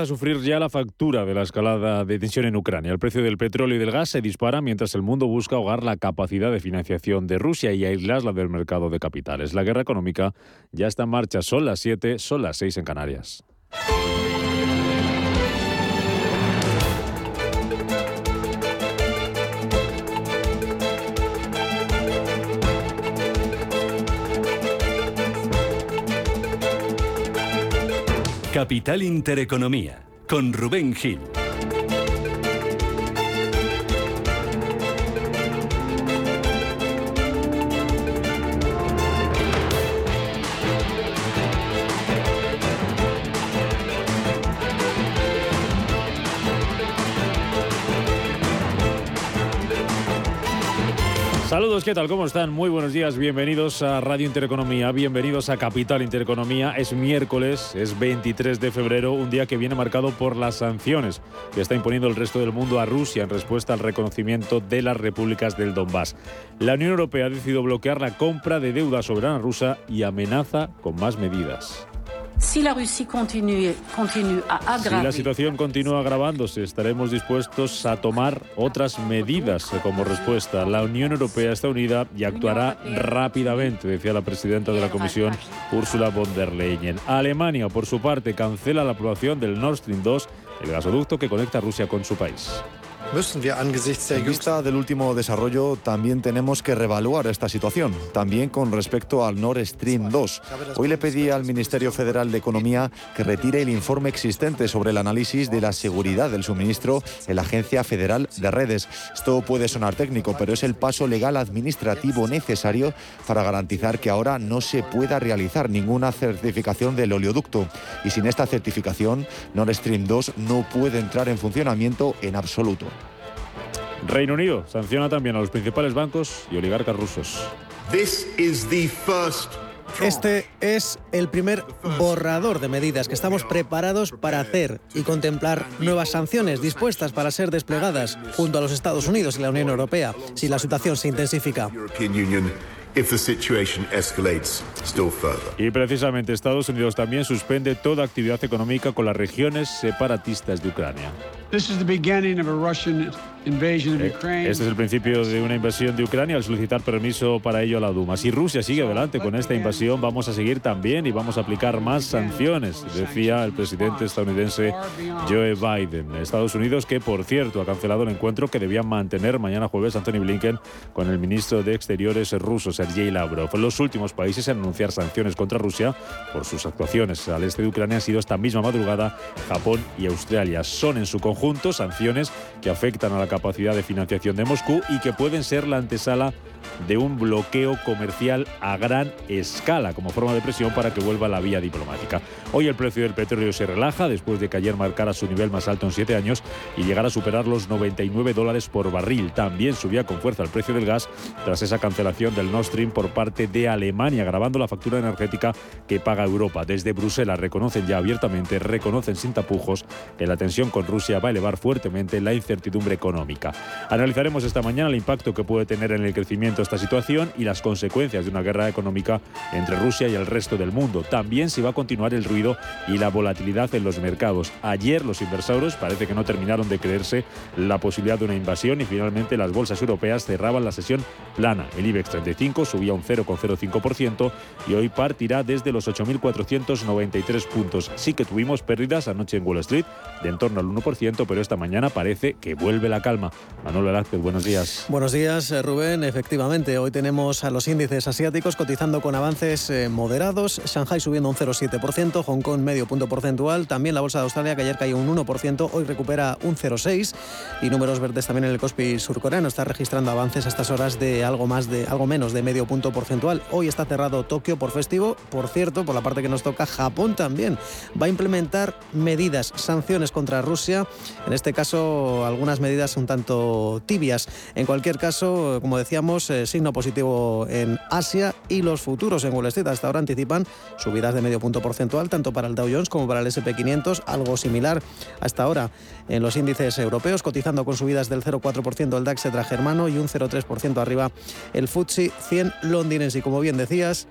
a sufrir ya la factura de la escalada de tensión en Ucrania. El precio del petróleo y del gas se dispara mientras el mundo busca ahogar la capacidad de financiación de Rusia y aislarla del mercado de capitales. La guerra económica ya está en marcha. Son las 7, son las 6 en Canarias. Capital Intereconomía, con Rubén Gil. Saludos, ¿qué tal? ¿Cómo están? Muy buenos días, bienvenidos a Radio Intereconomía, bienvenidos a Capital Intereconomía. Es miércoles, es 23 de febrero, un día que viene marcado por las sanciones que está imponiendo el resto del mundo a Rusia en respuesta al reconocimiento de las repúblicas del Donbass. La Unión Europea ha decidido bloquear la compra de deuda soberana rusa y amenaza con más medidas. Si la, a si la situación continúa agravándose, estaremos dispuestos a tomar otras medidas como respuesta. La Unión Europea está unida y actuará rápidamente, decía la presidenta de la Comisión, Ursula von der Leyen. Alemania, por su parte, cancela la aprobación del Nord Stream 2, el gasoducto que conecta Rusia con su país. En vista del último desarrollo, también tenemos que revaluar esta situación, también con respecto al Nord Stream 2. Hoy le pedí al Ministerio Federal de Economía que retire el informe existente sobre el análisis de la seguridad del suministro en la Agencia Federal de Redes. Esto puede sonar técnico, pero es el paso legal administrativo necesario para garantizar que ahora no se pueda realizar ninguna certificación del oleoducto. Y sin esta certificación, Nord Stream 2 no puede entrar en funcionamiento en absoluto. Reino Unido sanciona también a los principales bancos y oligarcas rusos. Este es el primer borrador de medidas que estamos preparados para hacer y contemplar nuevas sanciones dispuestas para ser desplegadas junto a los Estados Unidos y la Unión Europea si la situación se intensifica. Y precisamente Estados Unidos también suspende toda actividad económica con las regiones separatistas de Ucrania. Este es el principio de una invasión de Ucrania al solicitar permiso para ello a la Duma. Si Rusia sigue adelante con esta invasión, vamos a seguir también y vamos a aplicar más sanciones, decía el presidente estadounidense Joe Biden. Estados Unidos, que por cierto ha cancelado el encuentro que debían mantener mañana jueves Anthony Blinken con el ministro de Exteriores ruso, Sergei Lavrov. Los últimos países en anunciar sanciones contra Rusia por sus actuaciones al este de Ucrania han sido esta misma madrugada Japón y Australia. Son en su conjunto sanciones que afectan a la capacidad de financiación de Moscú y que pueden ser la antesala de un bloqueo comercial a gran escala como forma de presión para que vuelva la vía diplomática. Hoy el precio del petróleo se relaja después de que ayer marcara su nivel más alto en siete años y llegara a superar los 99 dólares por barril. También subía con fuerza el precio del gas tras esa cancelación del Nord Stream por parte de Alemania, agravando la factura energética que paga Europa. Desde Bruselas reconocen ya abiertamente, reconocen sin tapujos que la tensión con Rusia va elevar fuertemente la incertidumbre económica. Analizaremos esta mañana el impacto que puede tener en el crecimiento esta situación y las consecuencias de una guerra económica entre Rusia y el resto del mundo. También si va a continuar el ruido y la volatilidad en los mercados. Ayer los inversores parece que no terminaron de creerse la posibilidad de una invasión y finalmente las bolsas europeas cerraban la sesión plana. El IBEX 35 subía un 0,05% y hoy partirá desde los 8.493 puntos. Sí que tuvimos pérdidas anoche en Wall Street de en torno al 1%, pero esta mañana parece que vuelve la calma. Manuel Velázquez, buenos días. Buenos días, eh, Rubén. Efectivamente, hoy tenemos a los índices asiáticos cotizando con avances eh, moderados. Shanghai subiendo un 0,7%, Hong Kong medio punto porcentual. También la bolsa de Australia, que ayer cayó un 1%, hoy recupera un 0,6%. Y números verdes también en el Kospi surcoreano. Está registrando avances a estas horas de algo, más de, algo menos de medio punto porcentual. Hoy está cerrado Tokio por festivo. Por cierto, por la parte que nos toca, Japón también va a implementar medidas, sanciones contra Rusia. En este caso, algunas medidas un tanto tibias. En cualquier caso, como decíamos, eh, signo positivo en Asia y los futuros en Wall Street hasta ahora anticipan subidas de medio punto porcentual tanto para el Dow Jones como para el SP500, algo similar hasta ahora en los índices europeos, cotizando con subidas del 0,4% el DAX germano y un 0,3% arriba el FTSE 100 londinense. Y como bien decías,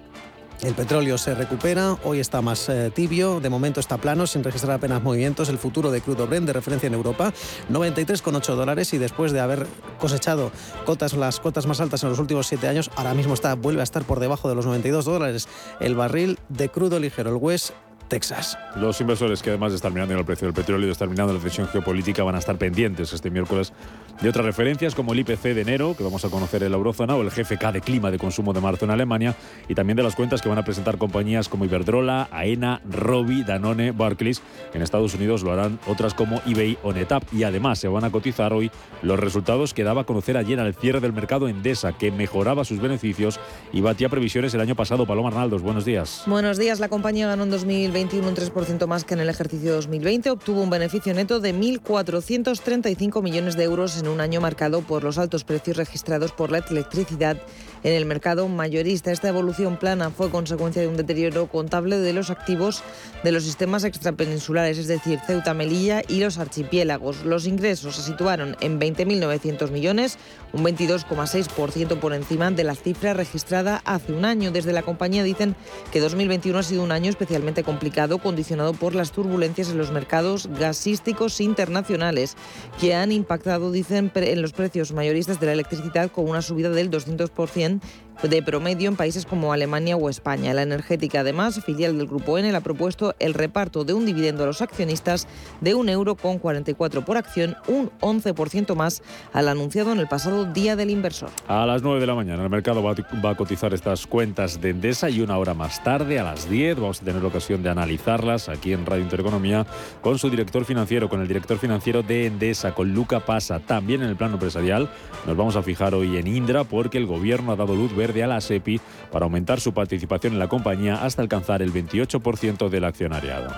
El petróleo se recupera, hoy está más eh, tibio, de momento está plano, sin registrar apenas movimientos. El futuro de crudo Brent de referencia en Europa, 93,8 dólares y después de haber cosechado cotas, las cotas más altas en los últimos siete años, ahora mismo está, vuelve a estar por debajo de los 92 dólares el barril de crudo ligero, el West Texas. Los inversores que además de estar mirando el precio del petróleo y de estar mirando la decisión geopolítica van a estar pendientes este miércoles de otras referencias como el IPC de enero, que vamos a conocer en la eurozona, o el GFK de clima de consumo de marzo en Alemania, y también de las cuentas que van a presentar compañías como Iberdrola, AENA, Robi, Danone, Barclays. En Estados Unidos lo harán otras como eBay o NetApp. Y además se van a cotizar hoy los resultados que daba a conocer ayer al cierre del mercado Endesa, que mejoraba sus beneficios y batía previsiones el año pasado. Paloma Arnaldos, buenos días. Buenos días. La compañía ganó en 2021 un 3% más que en el ejercicio 2020. Obtuvo un beneficio neto de 1.435 millones de euros en un año marcado por los altos precios registrados por la electricidad en el mercado mayorista. Esta evolución plana fue consecuencia de un deterioro contable de los activos de los sistemas extrapeninsulares, es decir, Ceuta, Melilla y los archipiélagos. Los ingresos se situaron en 20.900 millones, un 22,6% por encima de la cifra registrada hace un año. Desde la compañía dicen que 2021 ha sido un año especialmente complicado, condicionado por las turbulencias en los mercados gasísticos internacionales, que han impactado, dicen, en los precios mayoristas de la electricidad con una subida del 200% de promedio en países como Alemania o España. La energética, además, filial del Grupo le ha propuesto el reparto de un dividendo a los accionistas de un euro con 44 por acción, un 11% más al anunciado en el pasado Día del Inversor. A las 9 de la mañana el mercado va a cotizar estas cuentas de Endesa y una hora más tarde, a las 10, vamos a tener la ocasión de analizarlas aquí en Radio Intereconomía con su director financiero, con el director financiero de Endesa, con Luca Pasa. También en el plano empresarial nos vamos a fijar hoy en Indra porque el gobierno ha dado luz verde a la SEPI para aumentar su participación en la compañía hasta alcanzar el 28% del accionariado.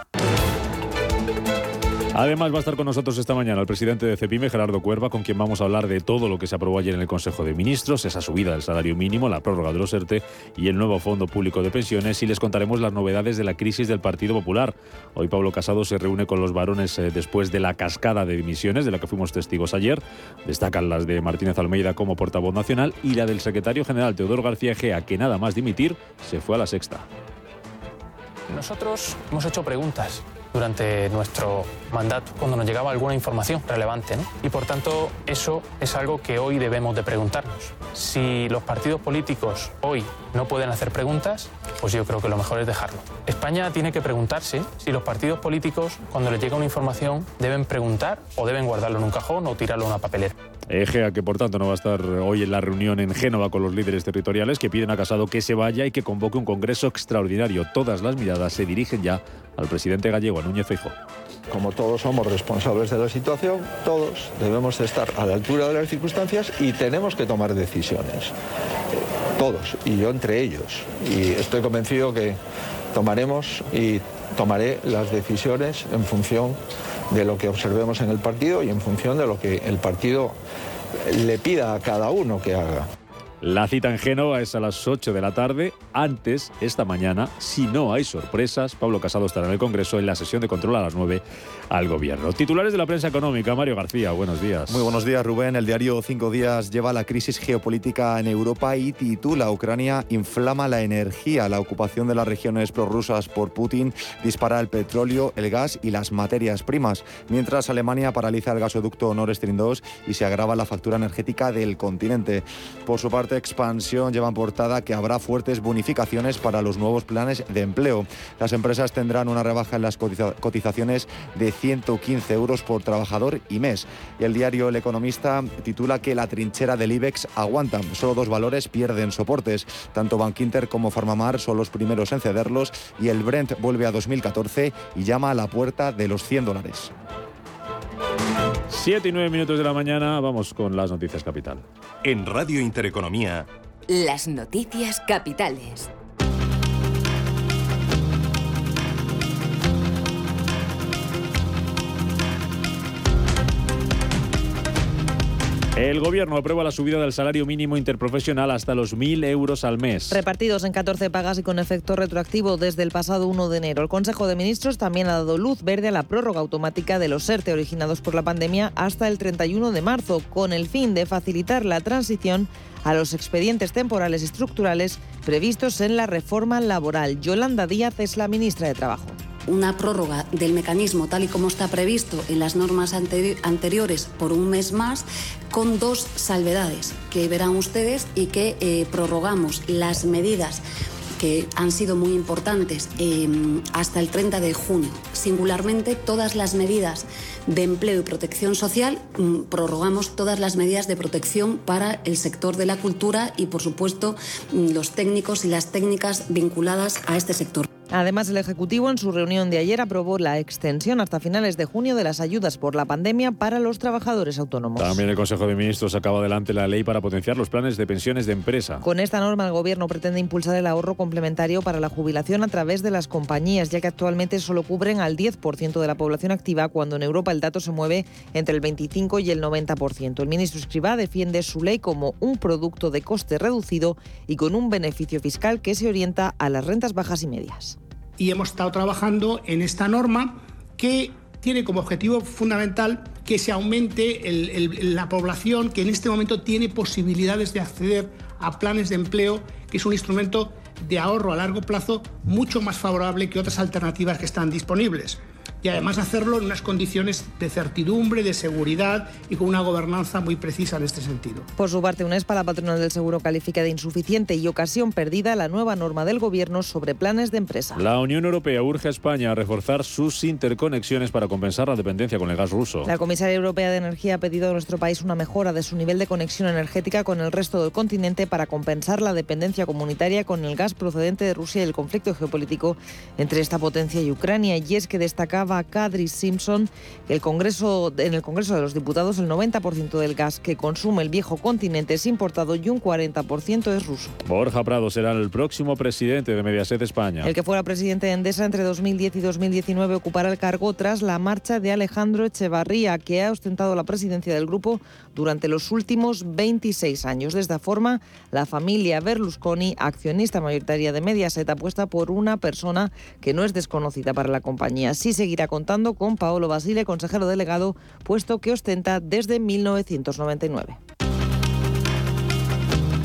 Además va a estar con nosotros esta mañana el presidente de CEPIME, Gerardo Cuerva, con quien vamos a hablar de todo lo que se aprobó ayer en el Consejo de Ministros, esa subida del salario mínimo, la prórroga de los ERTE y el nuevo Fondo Público de Pensiones y les contaremos las novedades de la crisis del Partido Popular. Hoy Pablo Casado se reúne con los varones eh, después de la cascada de dimisiones de la que fuimos testigos ayer. Destacan las de Martínez Almeida como portavoz nacional y la del secretario general Teodoro García Gea, que nada más dimitir se fue a la sexta. Nosotros hemos hecho preguntas durante nuestro mandato, cuando nos llegaba alguna información relevante. Y por tanto, eso es algo que hoy debemos de preguntarnos. Si los partidos políticos hoy no pueden hacer preguntas, pues yo creo que lo mejor es dejarlo. España tiene que preguntarse si los partidos políticos, cuando les llega una información, deben preguntar o deben guardarlo en un cajón o tirarlo en una papelera. Egea, que por tanto no va a estar hoy en la reunión en Génova con los líderes territoriales que piden a Casado que se vaya y que convoque un congreso extraordinario. Todas las miradas se dirigen ya al presidente gallego, a Núñez Feijóo. Como todos somos responsables de la situación, todos debemos estar a la altura de las circunstancias y tenemos que tomar decisiones. Todos, y yo entre ellos. Y estoy convencido que tomaremos y tomaré las decisiones en función de lo que observemos en el partido y en función de lo que el partido le pida a cada uno que haga. La cita en Génova es a las 8 de la tarde. Antes, esta mañana, si no hay sorpresas, Pablo Casado estará en el Congreso en la sesión de control a las 9 al Gobierno. Titulares de la prensa económica, Mario García, buenos días. Muy buenos días, Rubén. El diario Cinco Días lleva la crisis geopolítica en Europa y titula Ucrania inflama la energía. La ocupación de las regiones prorrusas por Putin dispara el petróleo, el gas y las materias primas, mientras Alemania paraliza el gasoducto Nord Stream 2 y se agrava la factura energética del continente. Por su parte, Expansión lleva en portada que habrá fuertes bonificaciones para los nuevos planes de empleo. Las empresas tendrán una rebaja en las cotizaciones de 115 euros por trabajador y mes. Y el diario El Economista titula que la trinchera del IBEX aguanta. Solo dos valores pierden soportes. Tanto Bankinter como Farmamar son los primeros en cederlos y el Brent vuelve a 2014 y llama a la puerta de los 100 dólares. 7 y 9 minutos de la mañana, vamos con las noticias capital. En Radio Intereconomía. Las noticias capitales. El gobierno aprueba la subida del salario mínimo interprofesional hasta los 1.000 euros al mes. Repartidos en 14 pagas y con efecto retroactivo desde el pasado 1 de enero. El Consejo de Ministros también ha dado luz verde a la prórroga automática de los ERTE originados por la pandemia hasta el 31 de marzo, con el fin de facilitar la transición a los expedientes temporales estructurales previstos en la reforma laboral. Yolanda Díaz es la ministra de Trabajo una prórroga del mecanismo tal y como está previsto en las normas anteriores por un mes más, con dos salvedades que verán ustedes y que eh, prorrogamos las medidas que han sido muy importantes em, hasta el 30 de junio. Singularmente, todas las medidas de empleo y protección social, mm, prorrogamos todas las medidas de protección para el sector de la cultura y, por supuesto, mm, los técnicos y las técnicas vinculadas a este sector. Además, el Ejecutivo en su reunión de ayer aprobó la extensión hasta finales de junio de las ayudas por la pandemia para los trabajadores autónomos. También el Consejo de Ministros acaba adelante la ley para potenciar los planes de pensiones de empresa. Con esta norma, el Gobierno pretende impulsar el ahorro complementario para la jubilación a través de las compañías, ya que actualmente solo cubren al 10% de la población activa, cuando en Europa el dato se mueve entre el 25 y el 90%. El ministro Escribá defiende su ley como un producto de coste reducido y con un beneficio fiscal que se orienta a las rentas bajas y medias y hemos estado trabajando en esta norma que tiene como objetivo fundamental que se aumente la población que en este momento tiene posibilidades de acceder a planes de empleo, que es un instrumento de ahorro a largo plazo mucho más favorable que otras alternativas que están disponibles y además hacerlo en unas condiciones de certidumbre, de seguridad y con una gobernanza muy precisa en este sentido. Por su parte, UNESPA, la patronal del seguro, califica de insuficiente y ocasión perdida la nueva norma del Gobierno sobre planes de empresa. La Unión Europea urge a España a reforzar sus interconexiones para compensar la dependencia con el gas ruso. La comisaria europea de Energía ha pedido a nuestro país una mejora de su nivel de conexión energética con el resto del continente para compensar la dependencia comunitaria con el gas procedente de Rusia y el conflicto geopolítico entre esta potencia y Ucrania. Y es que destacaba Kadri Simpson que el Congreso, en el Congreso de los Diputados el 90% del gas que consume el viejo continente es importado y un 40% es ruso. Borja Prado será el próximo presidente de Mediaset España. El que fuera presidente de Endesa entre 2010 y 2019 ocupará el cargo tras la marcha de Alejandro Echevarría, que ha ostentado la presidencia del grupo durante los últimos 26 años. De esta forma, la familia Berlusconi, accionista mayoritaria de Mediaset, apuesta por una persona que no es desconocida para la compañía. Sí seguirá contando con Paolo Basile, consejero delegado, puesto que ostenta desde 1999.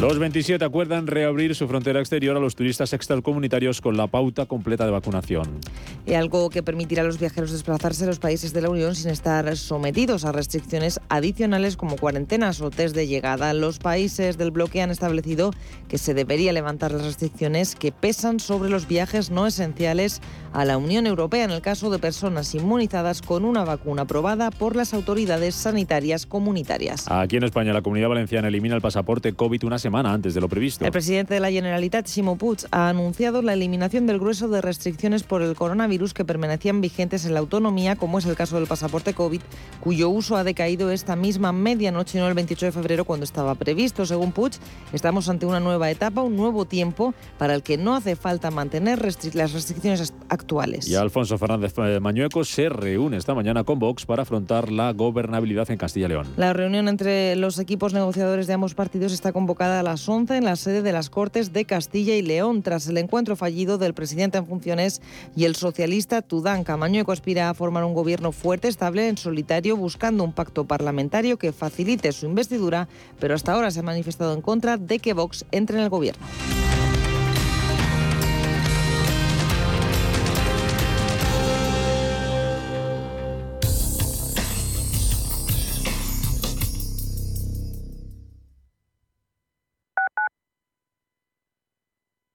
Los 27 acuerdan reabrir su frontera exterior a los turistas extracomunitarios con la pauta completa de vacunación. Y algo que permitirá a los viajeros desplazarse a los países de la Unión sin estar sometidos a restricciones adicionales como cuarentenas o test de llegada. Los países del bloque han establecido que se debería levantar las restricciones que pesan sobre los viajes no esenciales a la Unión Europea en el caso de personas inmunizadas con una vacuna aprobada por las autoridades sanitarias comunitarias. Aquí en España la Comunidad Valenciana elimina el pasaporte COVID una semana antes de lo previsto. El presidente de la Generalitat, Ximo Puig, ha anunciado la eliminación del grueso de restricciones por el coronavirus que permanecían vigentes en la autonomía, como es el caso del pasaporte COVID, cuyo uso ha decaído esta misma medianoche, no el 28 de febrero, cuando estaba previsto. Según Puig, estamos ante una nueva etapa, un nuevo tiempo para el que no hace falta mantener las restricciones actuales. Y Alfonso Fernández eh, Mañueco se reúne esta mañana con Vox para afrontar la gobernabilidad en Castilla y León. La reunión entre los equipos negociadores de ambos partidos está convocada a las 11 en la sede de las Cortes de Castilla y León, tras el encuentro fallido del presidente en funciones y el socialista Tudán Camaño, que aspira a formar un gobierno fuerte, estable, en solitario, buscando un pacto parlamentario que facilite su investidura, pero hasta ahora se ha manifestado en contra de que Vox entre en el gobierno.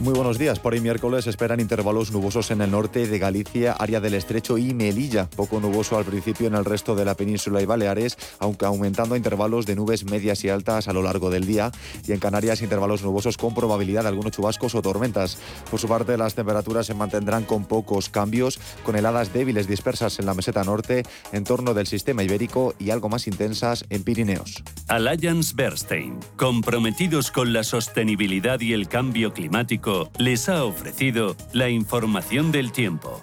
Muy buenos días. Por hoy miércoles esperan intervalos nubosos en el norte de Galicia, área del Estrecho y Melilla. Poco nuboso al principio en el resto de la península y Baleares, aunque aumentando intervalos de nubes medias y altas a lo largo del día. Y en Canarias intervalos nubosos con probabilidad de algunos chubascos o tormentas. Por su parte, las temperaturas se mantendrán con pocos cambios, con heladas débiles dispersas en la meseta norte, en torno del sistema ibérico y algo más intensas en Pirineos. Alliance Bernstein, comprometidos con la sostenibilidad y el cambio climático les ha ofrecido la información del tiempo.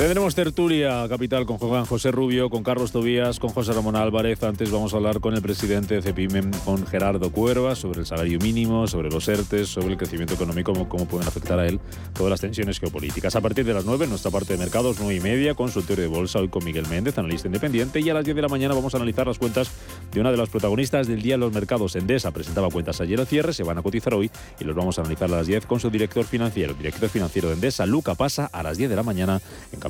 Tendremos tertulia capital con Juan José Rubio, con Carlos Tobías, con José Ramón Álvarez. Antes vamos a hablar con el presidente de CEPIMEM, con Gerardo Cuerva, sobre el salario mínimo, sobre los ERTES, sobre el crecimiento económico, cómo, cómo pueden afectar a él todas las tensiones geopolíticas. A partir de las 9, en nuestra parte de mercados, 9 y media, consultorio de bolsa, hoy con Miguel Méndez, analista independiente. Y a las 10 de la mañana vamos a analizar las cuentas de una de las protagonistas del día en los mercados. Endesa presentaba cuentas ayer al cierre, se van a cotizar hoy y los vamos a analizar a las 10 con su director financiero. Director financiero de Endesa, Luca Pasa, a las 10 de la mañana en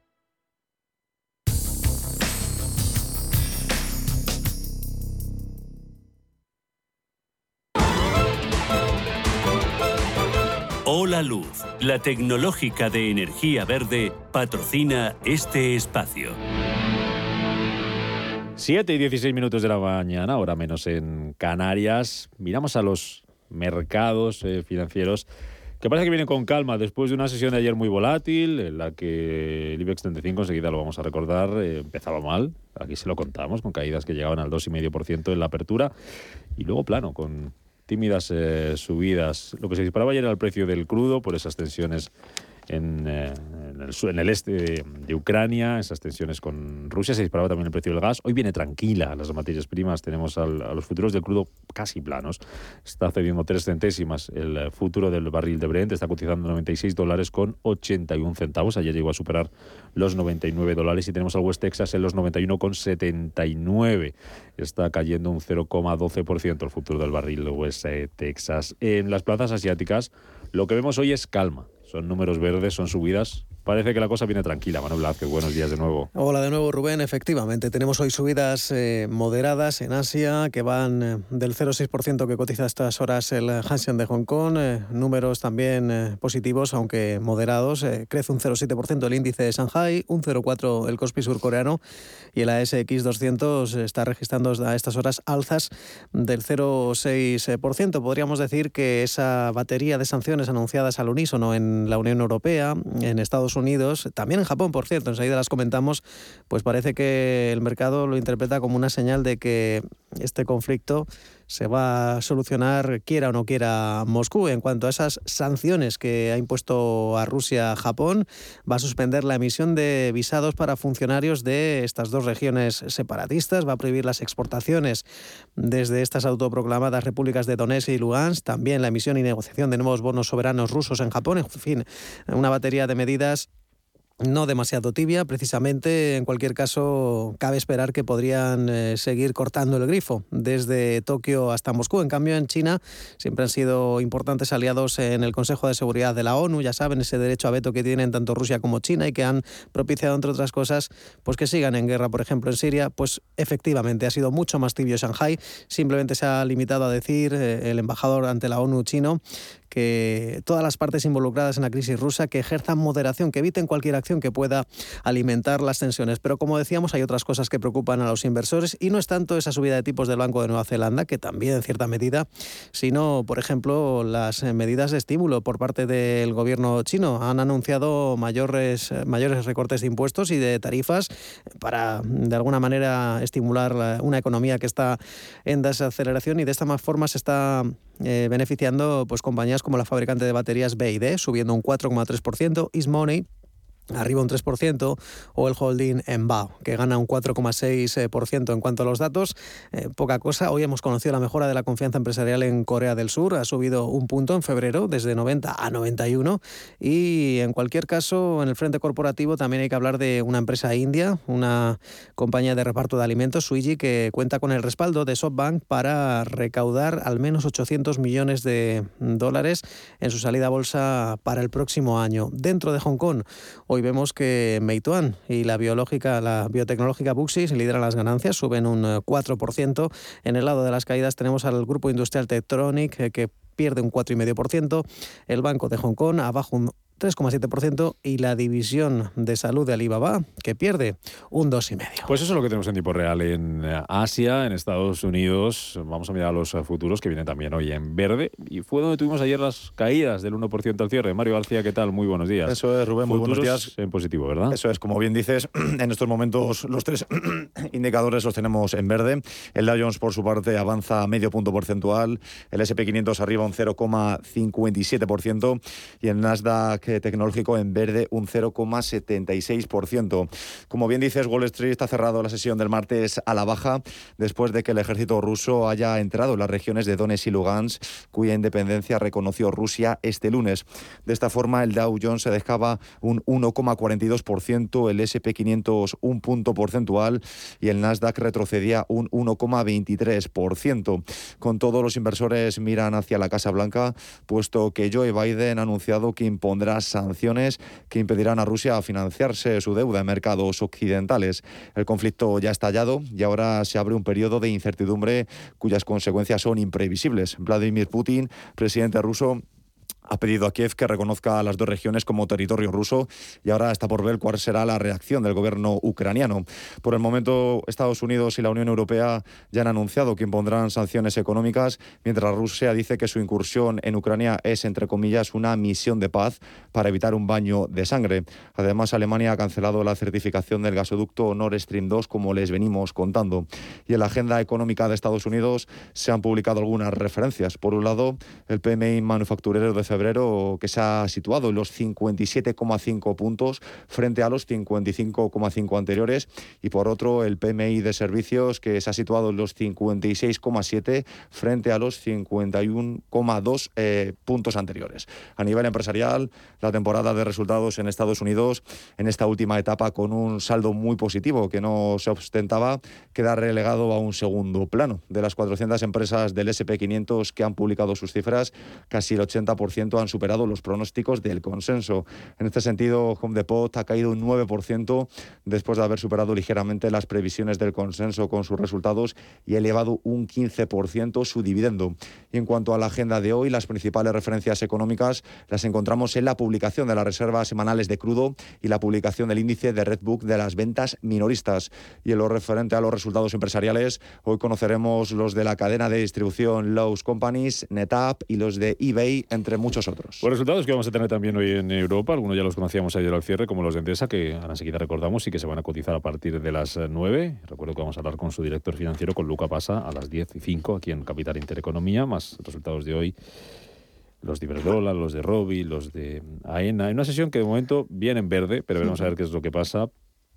Hola Luz, la tecnológica de energía verde, patrocina este espacio. 7 y 16 minutos de la mañana, ahora menos en Canarias. Miramos a los mercados eh, financieros que parece que vienen con calma después de una sesión de ayer muy volátil, en la que el IBEX 35, enseguida lo vamos a recordar, eh, empezaba mal. Aquí se lo contamos, con caídas que llegaban al 2,5% en la apertura. Y luego plano, con tímidas eh, subidas. Lo que se disparaba ayer era el precio del crudo por esas tensiones en, eh, en, el, este de, Ucrania, esas tensiones con Rusia, se disparaba también el precio del gas. Hoy viene tranquila las materias primas, tenemos a los futuros del crudo casi planos. Está cediendo tres centésimas el futuro del barril de Brent, está cotizando 96 dólares con 81 centavos. Ayer llegó a superar los 99 dólares y tenemos al West Texas en los 91 con 79. Está cayendo un 0,12% el futuro del barril West Texas. En las plazas asiáticas lo que vemos hoy es calma. Son números verdes, son subidas Parece que la cosa viene tranquila. Manuel Blázquez, buenos días de nuevo. Hola de nuevo, Rubén. Efectivamente, tenemos hoy subidas eh, moderadas en Asia que van eh, del 0,6% que cotiza a estas horas el Hansen de Hong Kong. Eh, números también positivos, aunque moderados. crece un 0,7% el índice de Shanghai, un 0,4% el Kospi surcoreano y el ASX 200 está registrando a estas horas alzas del 0,6%. Podríamos decir que esa batería de sanciones anunciadas al unísono en la Unión Europea, en Estados Unidos, también en Japón, por cierto, enseguida las comentamos, pues parece que el mercado lo interpreta como una señal de que este conflicto se va a solucionar quiera o no quiera Moscú. En cuanto a esas sanciones que ha impuesto a Rusia Japón, va a suspender la emisión de visados para funcionarios de estas dos regiones separatistas, va a prohibir las exportaciones desde estas autoproclamadas repúblicas de Donetsk y Lugansk, también la emisión y negociación de nuevos bonos soberanos rusos en Japón, en fin, una batería de medidas no demasiado tibia, precisamente. En cualquier caso, cabe esperar que podrían eh, seguir cortando el grifo desde Tokio hasta Moscú. En cambio, en China siempre han sido importantes aliados en el Consejo de Seguridad de la ONU. Ya saben, ese derecho a veto que tienen tanto Rusia como China y que han propiciado, entre otras cosas, pues que sigan en guerra, por ejemplo, en Siria. Pues efectivamente ha sido mucho más tibio Shanghai. Simplemente se ha limitado a decir eh, el embajador ante la ONU chino que todas las partes involucradas en la crisis rusa que ejerzan moderación, que eviten cualquier acción que pueda alimentar las tensiones. Pero como decíamos, hay otras cosas que preocupan a los inversores y no es tanto esa subida de tipos del Banco de Nueva Zelanda, que también en cierta medida, sino, por ejemplo, las medidas de estímulo por parte del gobierno chino. Han anunciado mayores, mayores recortes de impuestos y de tarifas para, de alguna manera, estimular una economía que está en desaceleración y de esta forma se está eh, beneficiando pues, compañías como la fabricante de baterías BID, subiendo un 4,3%, Money arriba un 3%, o el holding Embao, que gana un 4,6% en cuanto a los datos. Eh, poca cosa, hoy hemos conocido la mejora de la confianza empresarial en Corea del Sur, ha subido un punto en febrero, desde 90 a 91, y en cualquier caso, en el frente corporativo también hay que hablar de una empresa india, una compañía de reparto de alimentos, Suigi, que cuenta con el respaldo de SoftBank para recaudar al menos 800 millones de dólares en su salida a bolsa para el próximo año. Dentro de Hong Kong, hoy vemos que Meituan y la biológica, la biotecnológica Buxis lideran las ganancias, suben un 4%. Eh, en el lado de las caídas tenemos al grupo industrial Tetronic eh, que pierde un 4,5%, el Banco de Hong Kong abajo un 3,7% y la división de salud de Alibaba, que pierde un 2,5%. Pues eso es lo que tenemos en tiempo real en eh, Asia, en Estados Unidos. Vamos a mirar a los eh, futuros que vienen también hoy en verde. Y fue donde tuvimos ayer las caídas del 1% al cierre. Mario García, ¿qué tal? Muy buenos días. Eso es, Rubén, muy buenos días. En positivo, ¿verdad? Eso es, como bien dices, en estos momentos los tres indicadores los tenemos en verde. El Dow Jones, por su parte, avanza medio punto porcentual. El SP500 arriba un 0,57% y el Nasdaq tecnológico en verde un 0,76%. Como bien dices, Wall Street está cerrado la sesión del martes a la baja después de que el ejército ruso haya entrado en las regiones de Donetsk y Lugansk, cuya independencia reconoció Rusia este lunes. De esta forma, el Dow Jones se dejaba un 1,42%, el SP500 un punto porcentual y el Nasdaq retrocedía un 1,23%. Con todos los inversores miran hacia la Casa Blanca, puesto que Joe Biden ha anunciado que impondrá sanciones que impedirán a Rusia financiarse su deuda en mercados occidentales. El conflicto ya ha estallado y ahora se abre un periodo de incertidumbre cuyas consecuencias son imprevisibles. Vladimir Putin, presidente ruso, ha pedido a Kiev que reconozca a las dos regiones como territorio ruso y ahora está por ver cuál será la reacción del gobierno ucraniano. Por el momento, Estados Unidos y la Unión Europea ya han anunciado que impondrán sanciones económicas, mientras Rusia dice que su incursión en Ucrania es, entre comillas, una misión de paz para evitar un baño de sangre. Además, Alemania ha cancelado la certificación del gasoducto Nord Stream 2, como les venimos contando. Y en la agenda económica de Estados Unidos se han publicado algunas referencias. Por un lado, el PMI manufacturero de febrero que se ha situado en los 57,5 puntos frente a los 55,5 anteriores y por otro el PMI de servicios que se ha situado en los 56,7 frente a los 51,2 eh, puntos anteriores. A nivel empresarial, la temporada de resultados en Estados Unidos en esta última etapa con un saldo muy positivo que no se ostentaba queda relegado a un segundo plano. De las 400 empresas del SP500 que han publicado sus cifras, casi el 80% han superado los pronósticos del consenso. En este sentido, Home Depot ha caído un 9% después de haber superado ligeramente las previsiones del consenso con sus resultados y elevado un 15% su dividendo. Y en cuanto a la agenda de hoy, las principales referencias económicas las encontramos en la publicación de las reservas semanales de crudo y la publicación del índice de Redbook de las ventas minoristas. Y en lo referente a los resultados empresariales, hoy conoceremos los de la cadena de distribución Lowe's Companies, NetApp y los de eBay, entre muchos otros. Los resultados que vamos a tener también hoy en Europa, algunos ya los conocíamos ayer al cierre, como los de Endesa, que ahora enseguida recordamos y que se van a cotizar a partir de las 9. Recuerdo que vamos a hablar con su director financiero, con Luca Pasa, a las 10 y 5 aquí en Capital Intereconomía, más resultados de hoy los de Iberdrola, los de Robi, los de AENA. En una sesión que de momento viene en verde, pero veremos a ver qué es lo que pasa.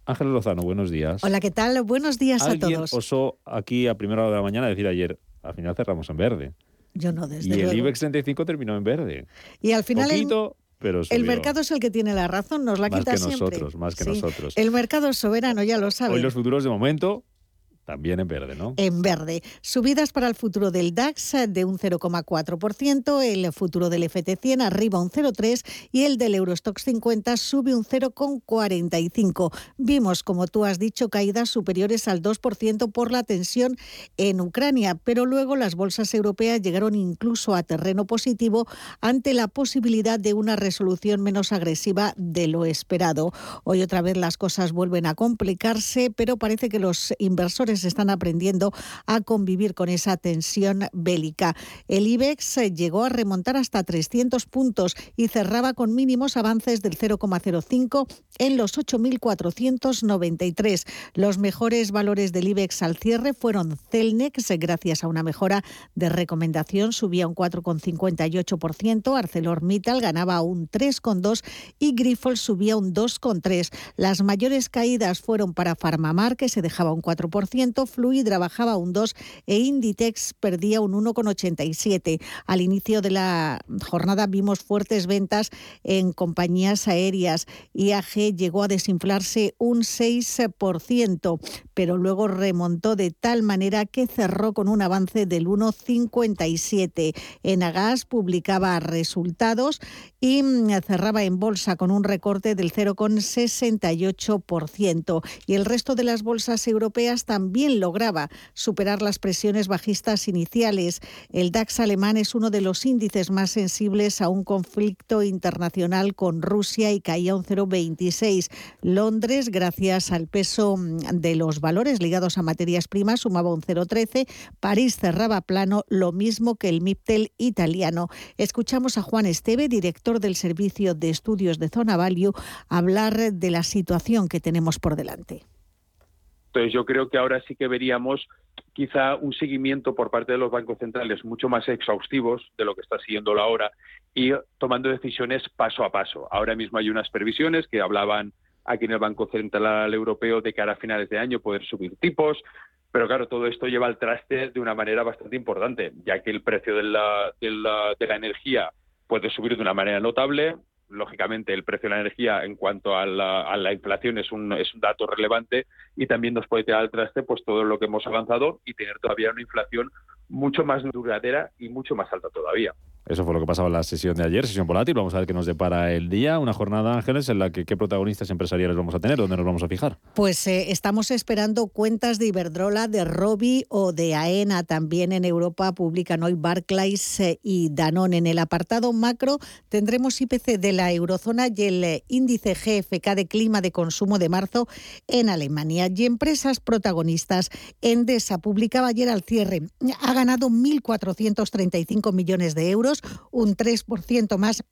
Ángel Lozano, buenos días. Hola, ¿qué tal? Buenos días a todos. osó aquí a primera hora de la mañana decir ayer, al final cerramos en verde. Yo no, desde Y el IBEX 35 terminó en verde. Y al final Poquito, pero el mercado es el que tiene la razón, nos la más quita que siempre. Nosotros, más que nosotros. El mercado es soberano, ya lo saben. Hoy los futuros de momento También en verde, ¿no? En verde. Subidas para el futuro del DAX de un 0,4%, el futuro del FT100 arriba un 0,3% y el del Eurostox 50 sube un 0,45%. Vimos, como tú has dicho, caídas superiores al 2% por la tensión en Ucrania, pero luego las bolsas europeas llegaron incluso a terreno positivo ante la posibilidad de una resolución menos agresiva de lo esperado. Hoy otra vez las cosas vuelven a complicarse, pero parece que los inversores están aprendiendo a convivir con esa tensión bélica. El IBEX llegó a remontar hasta 300 puntos y cerraba con mínimos avances del 0,05 en los 8.493. Los mejores valores del IBEX al cierre fueron Celnex, gracias a una mejora de recomendación, subía un 4,58%, ArcelorMittal ganaba un 3,2% y Grifols subía un 2,3%. Las mayores caídas fueron para Farmamar, que se dejaba un 4%, Fluidra bajaba un 2% e Inditex perdía un 1,87%. Al inicio de la jornada vimos fuertes ventas en compañías aéreas. IAG llegó a desinflarse un 6%, pero luego remontó de tal manera que cerró con un avance del 1,57. Enagas publicaba resultados y mm, cerraba en bolsa con un recorte del 0,68%. Y el resto de las bolsas europeas también lograba superar las presiones bajistas iniciales. El DAX alemán es uno de los índices más sensibles a un conflicto internacional con Rusia y caía un 0,26. Londres, gracias al peso mm, de los valores ligados a materias primas, sumaba un 0,13. París cerraba plano, lo mismo que el MIPTEL italiano. Escuchamos a Juan Esteve, director del Servicio de Estudios de Zona Value, hablar de la situación que tenemos por delante. Entonces yo creo que ahora sí que veríamos quizá un seguimiento por parte de los bancos centrales mucho más exhaustivos de lo que está siguiendo ahora y tomando decisiones paso a paso. Ahora mismo hay unas previsiones que hablaban aquí en el Banco Central Europeo de cara a finales de año poder subir tipos, pero claro, todo esto lleva al traste de una manera bastante importante, ya que el precio de la, de la, de la energía puede subir de una manera notable, lógicamente el precio de la energía en cuanto a la, inflación es un, es un dato relevante y también nos puede tirar al traste pues todo lo que hemos avanzado y tener todavía una inflación mucho más duradera y mucho más alta todavía. Eso fue lo que pasaba en la sesión de ayer, sesión volátil. Vamos a ver qué nos depara el día. Una jornada, Ángeles, en la que qué protagonistas empresariales vamos a tener, dónde nos vamos a fijar. Pues eh, estamos esperando cuentas de Iberdrola, de Robi o de AENA. También en Europa publican hoy Barclays eh, y Danone. En el apartado macro tendremos IPC de la eurozona y el eh, índice GFK de clima de consumo de marzo en Alemania. Y empresas protagonistas. Endesa publicaba ayer al cierre. Ha ganado 1.435 millones de euros un 3% más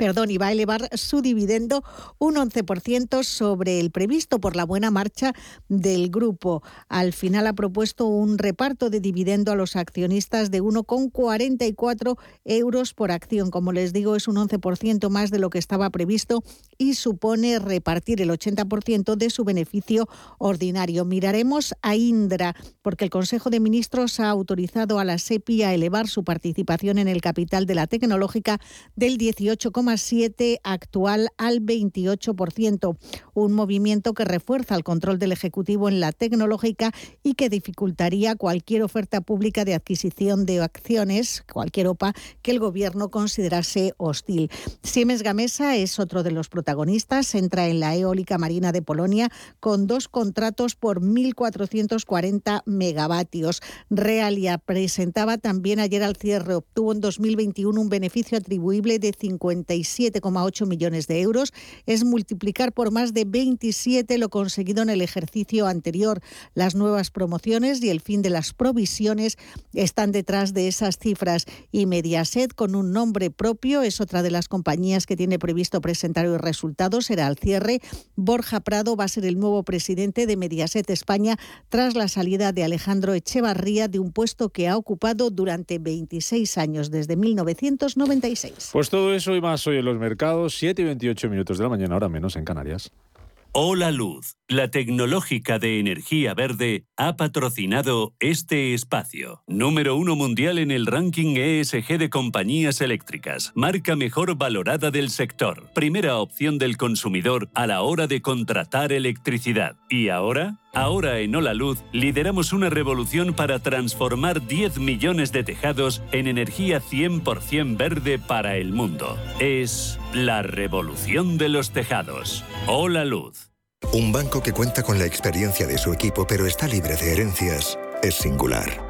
perdón, y va a elevar su dividendo un 11% sobre el previsto por la buena marcha del grupo. Al final ha propuesto un reparto de dividendo a los accionistas de 1,44 euros por acción. Como les digo, es un 11% más de lo que estaba previsto y supone repartir el 80% de su beneficio ordinario. Miraremos a Indra, porque el Consejo de Ministros ha autorizado a la SEPI a elevar su participación en el capital de la tecnológica del 18,5 7 actual al 28%, un movimiento que refuerza el control del Ejecutivo en la tecnológica y que dificultaría cualquier oferta pública de adquisición de acciones, cualquier OPA, que el Gobierno considerase hostil. Siemens Gamesa es otro de los protagonistas, entra en la eólica marina de Polonia con dos contratos por 1.440 megavatios. Realia presentaba también ayer al cierre, obtuvo en 2021 un beneficio atribuible de 50 7,8 millones de euros. Es multiplicar por más de 27 lo conseguido en el ejercicio anterior. Las nuevas promociones y el fin de las provisiones están detrás de esas cifras. Y Mediaset, con un nombre propio, es otra de las compañías que tiene previsto presentar hoy resultados. Será al cierre. Borja Prado va a ser el nuevo presidente de Mediaset España tras la salida de Alejandro Echevarría de un puesto que ha ocupado durante 26 años, desde 1996. Pues todo eso y hoy en los mercados, 7 y 28 minutos de la mañana, ahora menos en Canarias. Hola Luz, la tecnológica de energía verde, ha patrocinado este espacio. Número uno mundial en el ranking ESG de compañías eléctricas. Marca mejor valorada del sector. Primera opción del consumidor a la hora de contratar electricidad. ¿Y ahora? Ahora en Hola Luz lideramos una revolución para transformar 10 millones de tejados en energía 100% verde para el mundo. Es la revolución de los tejados. Hola Luz. Un banco que cuenta con la experiencia de su equipo pero está libre de herencias es singular.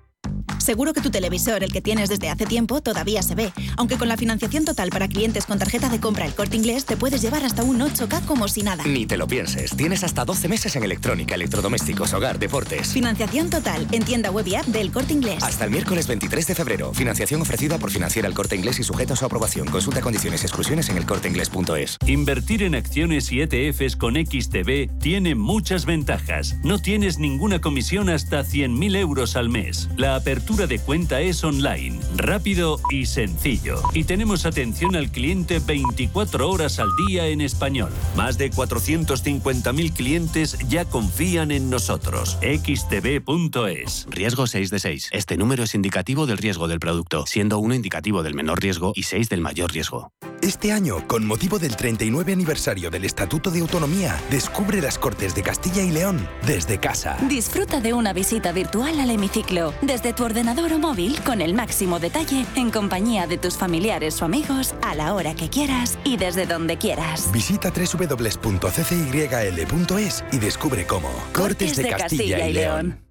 Seguro que tu televisor, el que tienes desde hace tiempo, todavía se ve, aunque con la financiación total para clientes con tarjeta de compra El Corte Inglés te puedes llevar hasta un 8K como si nada. Ni te lo pienses, tienes hasta 12 meses en electrónica, electrodomésticos, hogar, deportes. Financiación total en tienda web y app del Corte Inglés. Hasta el miércoles 23 de febrero. Financiación ofrecida por Financiera El Corte Inglés y sujeta a su aprobación. Consulta condiciones y exclusiones en elcorteinglés.es. Invertir en acciones y ETFs con XTB tiene muchas ventajas. No tienes ninguna comisión hasta 100.000 euros al mes. La apertura de cuenta es online, rápido y sencillo. Y tenemos atención al cliente 24 horas al día en español. Más de 450.000 clientes ya confían en nosotros. xtb.es. Riesgo 6 de 6. Este número es indicativo del riesgo del producto, siendo 1 indicativo del menor riesgo y 6 del mayor riesgo. Este año, con motivo del 39 aniversario del Estatuto de Autonomía, descubre las Cortes de Castilla y León desde casa. Disfruta de una visita virtual al hemiciclo, desde tu ordenador o móvil, con el máximo detalle, en compañía de tus familiares o amigos, a la hora que quieras y desde donde quieras. Visita www.ccyl.es y descubre cómo. Cortes, de, Castilla, y León.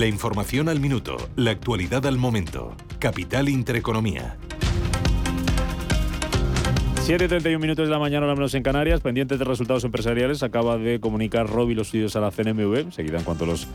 La información al minuto, la actualidad al momento. Capital Intereconomía. 7.31 minutos de la mañana, al menos en Canarias, pendientes de resultados empresariales, acaba de comunicar Robi los estudios a la CNMV, seguida en cuanto los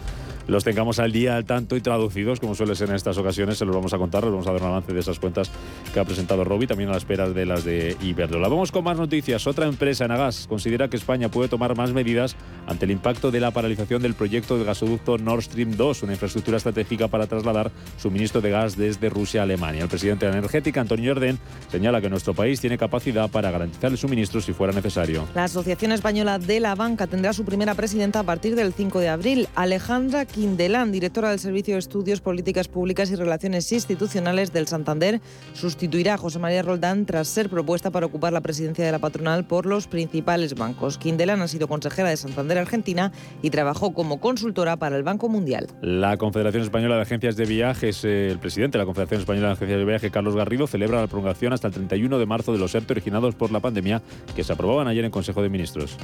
los tengamos al día, al tanto y traducidos, como suele ser en estas ocasiones, se los vamos a contar, les vamos a dar un avance de esas cuentas que ha presentado Robi, también a la espera de las de Iberdrola. Vamos con más noticias. Otra empresa, Nagas, considera que España puede tomar más medidas ante el impacto de la paralización del proyecto del gasoducto Nord Stream 2, una infraestructura estratégica para trasladar suministro de gas desde Rusia a Alemania. El presidente de energética, Antonio Orden, señala que nuestro país tiene capacidad para garantizar el suministro si fuera necesario. La Asociación Española de la Banca tendrá su primera presidenta a partir del 5 de abril. Alejandra Quindelán, directora del Servicio de Estudios, Políticas Públicas y Relaciones Institucionales del Santander, sustituirá a José María Roldán tras ser propuesta para ocupar la presidencia de la patronal por los principales bancos. Quindelán ha sido consejera de Santander Argentina y trabajó como consultora para el Banco Mundial. La Confederación Española de Agencias de Viajes, eh, el presidente de la Confederación Española de Agencias de Viajes, Carlos Garrido, celebra la prolongación hasta el 31 de marzo de los ERTE originados por la pandemia que se aprobaban ayer en Consejo de Ministros.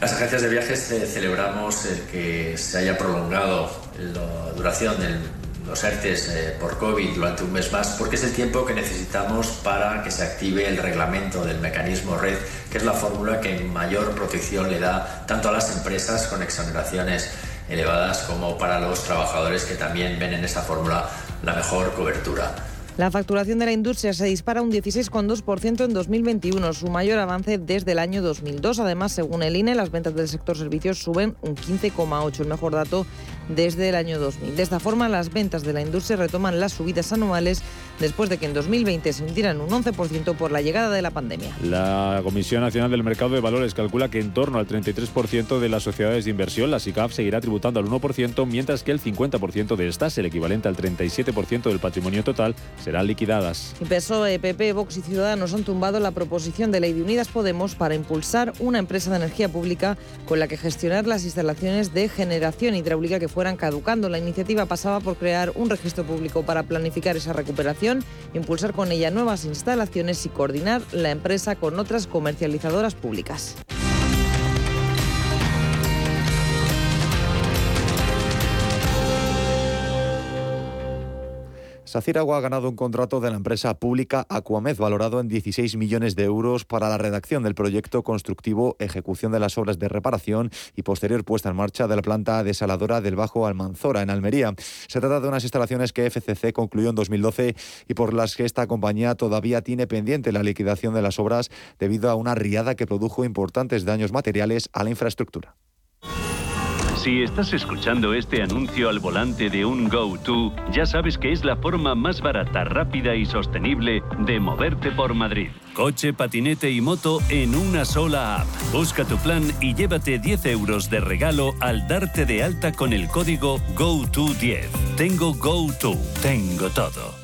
Las agencias de viajes eh, celebramos el que se haya prolongado la duración de los ERTES eh, por COVID durante un mes más, porque es el tiempo que necesitamos para que se active el reglamento del mecanismo red, que es la fórmula que mayor protección le da tanto a las empresas con exoneraciones elevadas como para los trabajadores que también ven en esa fórmula la mejor cobertura. La facturación de la industria se dispara un 16,2% en 2021, su mayor avance desde el año 2002. Además, según el INE, las ventas del sector servicios suben un 15,8%, el mejor dato desde el año 2000. De esta forma, las ventas de la industria retoman las subidas anuales después de que en 2020 se hundieran un 11% por la llegada de la pandemia. La Comisión Nacional del Mercado de Valores calcula que en torno al 33% de las sociedades de inversión, la SICAF, seguirá tributando al 1%, mientras que el 50% de estas, el equivalente al 37% del patrimonio total, serán liquidadas. PSOE, PP, Vox y Ciudadanos han tumbado la proposición de ley de Unidas Podemos para impulsar una empresa de energía pública con la que gestionar las instalaciones de generación hidráulica que fueran caducando. La iniciativa pasaba por crear un registro público para planificar esa recuperación impulsar con ella nuevas instalaciones y coordinar la empresa con otras comercializadoras públicas. Agua ha ganado un contrato de la empresa pública Aquamed valorado en 16 millones de euros para la redacción del proyecto constructivo, ejecución de las obras de reparación y posterior puesta en marcha de la planta desaladora del Bajo Almanzora en Almería. Se trata de unas instalaciones que FCC concluyó en 2012 y por las que esta compañía todavía tiene pendiente la liquidación de las obras debido a una riada que produjo importantes daños materiales a la infraestructura. Si estás escuchando este anuncio al volante de un GoTo, ya sabes que es la forma más barata, rápida y sostenible de moverte por Madrid. Coche, patinete y moto en una sola app. Busca tu plan y llévate 10 euros de regalo al darte de alta con el código GoTo10. Tengo GoTo, tengo todo.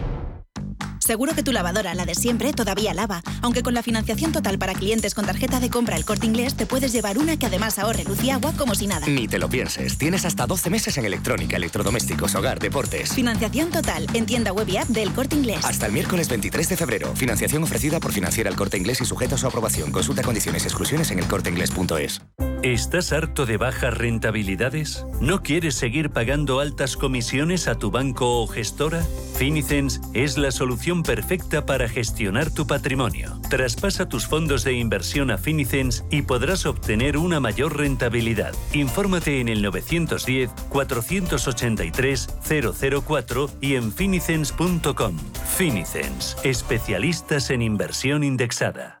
Seguro que tu lavadora, la de siempre, todavía lava, aunque con la financiación total para clientes con tarjeta de compra El Corte Inglés te puedes llevar una que además ahorre luz y agua como si nada. Ni te lo pienses, tienes hasta 12 meses en electrónica, electrodomésticos, hogar, deportes. Financiación total en tienda web y app del Corte Inglés. Hasta el miércoles 23 de febrero. Financiación ofrecida por Financiera El Corte Inglés y sujeta a su aprobación. Consulta condiciones y exclusiones en elcorteinglés.es. ¿Estás harto de bajas rentabilidades? ¿No quieres seguir pagando altas comisiones a tu banco o gestora? Finicens es la solución perfecta para gestionar tu patrimonio. Traspasa tus fondos de inversión a Finicens y podrás obtener una mayor rentabilidad. Infórmate en el 910-483-004 y en finicens.com. Finicens, especialistas en inversión indexada.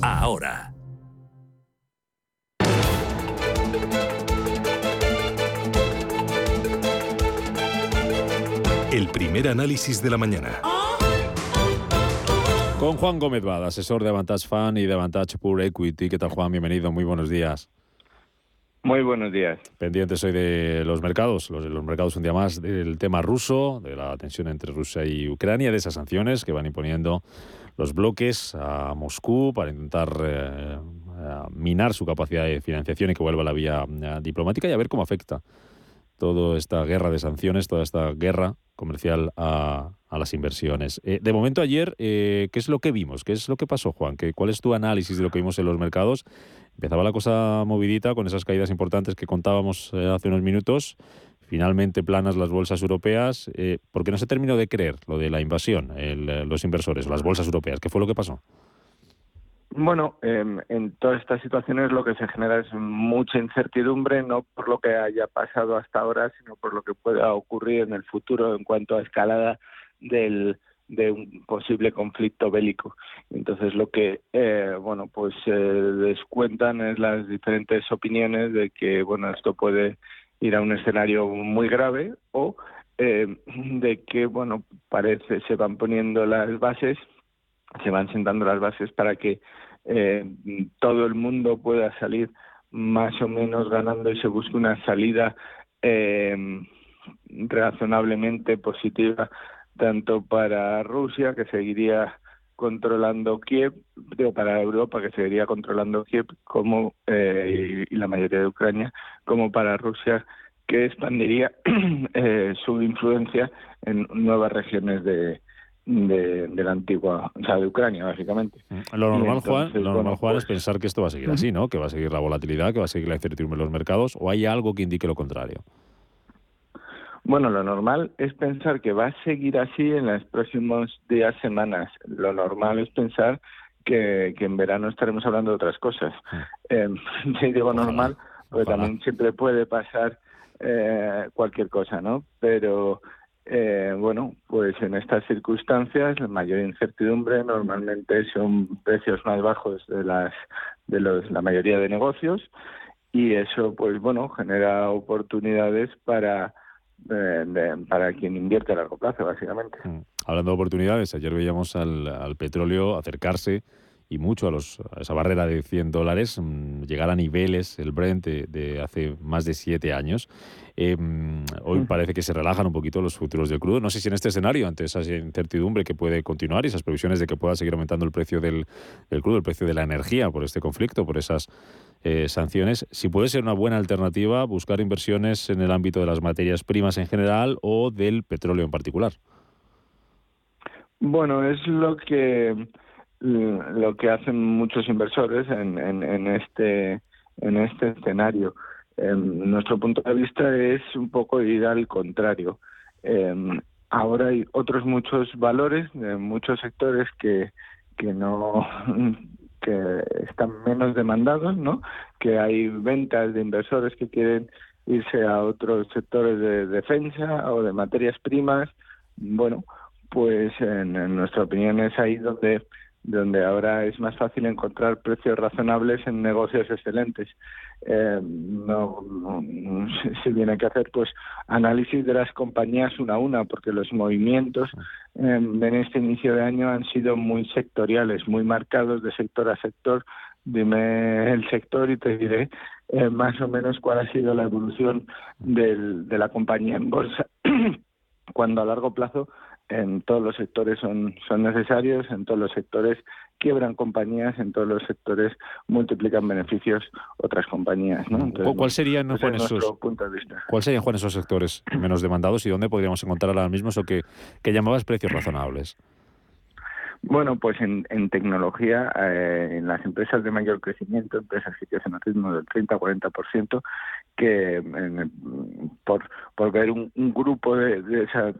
ahora. El primer análisis de la mañana. Con Juan Gómez Bada, asesor de Avantage Fan y de Avantage Pure Equity. ¿Qué tal, Juan? Bienvenido, muy buenos días. Muy buenos días. Pendientes hoy de los mercados, los, los mercados un día más del tema ruso, de la tensión entre Rusia y Ucrania, de esas sanciones que van imponiendo los bloques a Moscú para intentar eh, minar su capacidad de financiación y que vuelva a la vía eh, diplomática y a ver cómo afecta toda esta guerra de sanciones, toda esta guerra comercial a, las inversiones. Eh, de momento ayer, ¿qué es lo que vimos? ¿Qué es lo que pasó, Juan? ¿Qué, ¿Cuál es tu análisis de lo que vimos en los mercados? Empezaba la cosa movidita con esas caídas importantes que contábamos hace unos minutos finalmente planas las bolsas europeas, eh, porque no se terminó de creer lo de la invasión, eh, los inversores, las bolsas europeas. ¿Qué fue lo que pasó? Bueno, em, en todas estas situaciones lo que se genera es mucha incertidumbre, no por lo que haya pasado hasta ahora, sino por lo que pueda ocurrir en el futuro en cuanto a escalada del, de un posible conflicto bélico. Entonces lo que eh, bueno pues eh, descuentan es las diferentes opiniones de que bueno esto puede ir a un escenario muy grave o eh, de que, bueno, parece se van poniendo las bases, se van sentando las bases para que eh, todo el mundo pueda salir más o menos ganando y se busque una salida eh, razonablemente positiva tanto para Rusia que seguiría controlando Kiev, digo, para Europa que seguiría controlando Kiev como eh, y, la mayoría de Ucrania, como para Rusia que expandiría eh, su influencia en nuevas regiones de, de, la antigua, o sea, de Ucrania, básicamente. Mm, lo normal, Juan, lo normal, Juan es pues pensar que esto va a seguir así, ¿no? Que va a seguir la volatilidad, que va a seguir la incertidumbre en los mercados, o hay algo que indique lo contrario. Bueno, lo normal es pensar que va a seguir así en los próximos días, semanas. Lo normal es pensar que, en verano estaremos hablando de otras cosas. Eh, digo normal, porque también siempre puede pasar eh, cualquier cosa, ¿no? Pero eh, bueno, pues en estas circunstancias la mayor incertidumbre normalmente son precios más bajos de las de los, la mayoría de negocios y eso pues bueno genera oportunidades para eh, para quien invierte a largo plazo básicamente. Mm. Hablando de oportunidades, ayer veíamos al, al petróleo acercarse y mucho a, los, a esa barrera de 100 dólares, mm, llegar a niveles, el Brent, de, hace más de siete años. Hoy mm. parece que se relajan un poquito los futuros del crudo. No sé si en este escenario, ante esa incertidumbre que puede continuar y esas previsiones de que pueda seguir aumentando el precio del, crudo, el precio de la energía por este conflicto, por esas eh, sanciones, si puede ser una buena alternativa buscar inversiones en el ámbito de las materias primas en general o del petróleo en particular. Bueno, es lo que lo que hacen muchos inversores en, en, este en este escenario. Em, nuestro punto de vista es un poco ir al contrario. Em, ahora hay otros muchos valores de muchos sectores que, que no que están menos demandados, ¿no? Que hay ventas de inversores que quieren irse a otros sectores de defensa o de materias primas. Bueno, pues en nuestra opinión es ahí donde donde ahora es más fácil encontrar precios razonables en negocios excelentes. Eh, no, se tiene que hacer pues análisis de las compañías una a una, porque los movimientos eh, en este inicio de año han sido muy sectoriales, muy marcados de sector a sector. Dime el sector y te diré eh, más o menos cuál ha sido la evolución del, de la compañía en bolsa. Cuando a largo plazo en todos los sectores son, son necesarios, en todos los sectores quiebran compañías, en todos los sectores multiplican beneficios otras compañías. ¿no? ¿Cuál serían, Juan, esos, ¿Cuál serían, Juan, esos sectores menos demandados y dónde podríamos encontrar ahora mismo eso que, que llamabas precios razonables? Bueno, pues en, en tecnología, eh, en las empresas de mayor crecimiento, empresas que crecen a ritmo del 30-40%, que por, por ver un, grupo de, de esas,